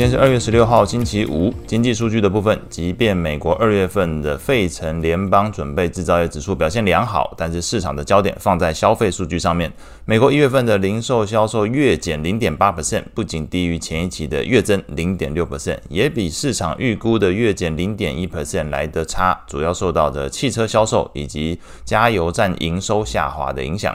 今天是二月十六号，星期五。经济数据的部分，即便美国二月份的费城联邦准备制造业指数表现良好，但是市场的焦点放在消费数据上面。美国一月份的零售销售月减零点八 percent，不仅低于前一期的月增零点六 percent，也比市场预估的月减零点一 percent 来得差，主要受到的汽车销售以及加油站营收下滑的影响。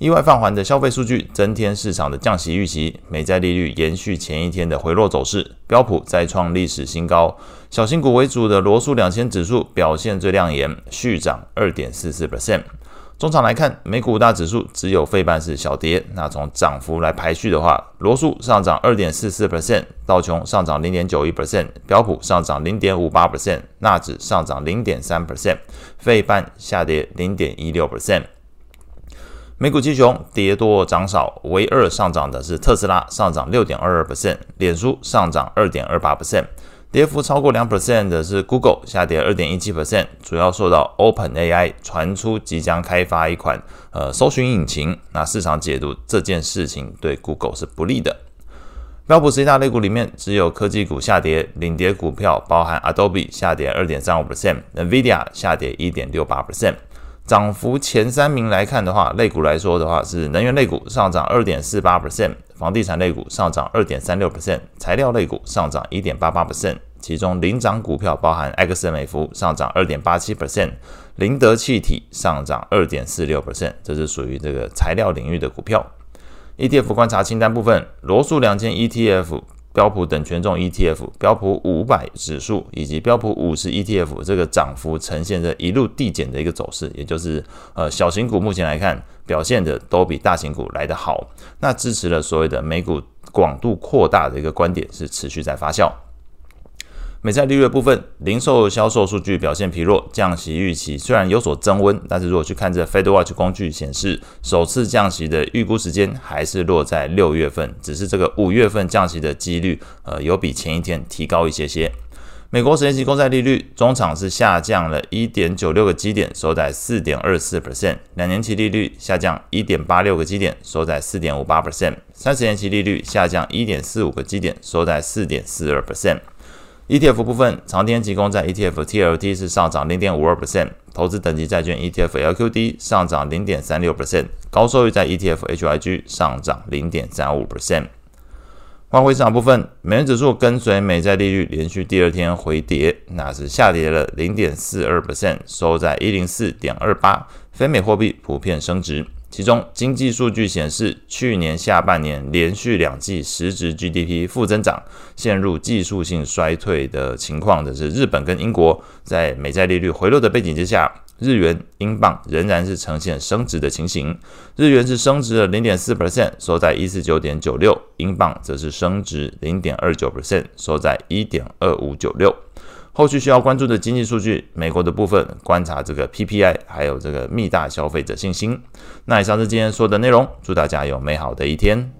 意外放缓的消费数据增添市场的降息预期，美债利率延续前一天的回落走势，标普再创历史新高。小型股为主的罗素两千指数表现最亮眼，续涨二点四四 percent。中场来看，美股五大指数只有费半是小跌。那从涨幅来排序的话，罗素上涨二点四四 percent，道琼上涨零点九一 percent，标普上涨零点五八 percent，纳指上涨零点三 percent，费半下跌零点一六 percent。美股七雄跌多涨少，唯二上涨的是特斯拉，上涨六点二二 percent，脸书上涨二点二八 percent，跌幅超过两 percent 的是 Google，下跌二点一七 percent，主要受到 OpenAI 传出即将开发一款呃搜寻引擎，那市场解读这件事情对 Google 是不利的。标普十大类股里面，只有科技股下跌，领跌股票包含 Adobe 下跌二点三五 percent，NVIDIA 下跌一点六八 percent。涨幅前三名来看的话，类股来说的话是能源类股上涨二点四八 percent，房地产类股上涨二点三六 percent，材料类股上涨一点八八 percent。其中领涨股票包含埃克森美孚上涨二点八七 percent，林德气体上涨二点四六 percent，这是属于这个材料领域的股票。ETF 观察清单部分，罗素两千 ETF。标普等权重 ETF、标普五百指数以及标普五十 ETF，这个涨幅呈现着一路递减的一个走势，也就是呃小型股目前来看表现的都比大型股来得好，那支持了所谓的美股广度扩大的一个观点是持续在发酵。美债利率的部分，零售销售数据表现疲弱，降息预期虽然有所增温，但是如果去看这 FedWatch 工具显示，首次降息的预估时间还是落在六月份，只是这个五月份降息的几率，呃，有比前一天提高一些些。美国十年期公债利率中场是下降了一点九六个基点，收在四点二四 percent；两年期利率下降一点八六个基点，收在四点五八 percent；三十年期利率下降一点四五个基点，收在四点四二 percent。ETF 部分，长天期公债 ETF TLT 是上涨零点五二 percent，投资等级债券 ETF LQD 上涨零点三六 percent，高收益在 ETF HYG 上涨零点三五 percent。外汇市场部分，美元指数跟随美债利率连续第二天回跌，那是下跌了零点四二 percent，收在一零四点二八。非美货币普遍升值。其中，经济数据显示，去年下半年连续两季实质 GDP 负增长，陷入技术性衰退的情况的是日本跟英国。在美债利率回落的背景之下，日元、英镑仍然是呈现升值的情形。日元是升值了零点四 percent，收在一四九点九六；英镑则是升值零点二九 percent，收在一点二五九六。后续需要关注的经济数据，美国的部分观察这个 PPI，还有这个密大消费者信心。那以上是今天说的内容，祝大家有美好的一天。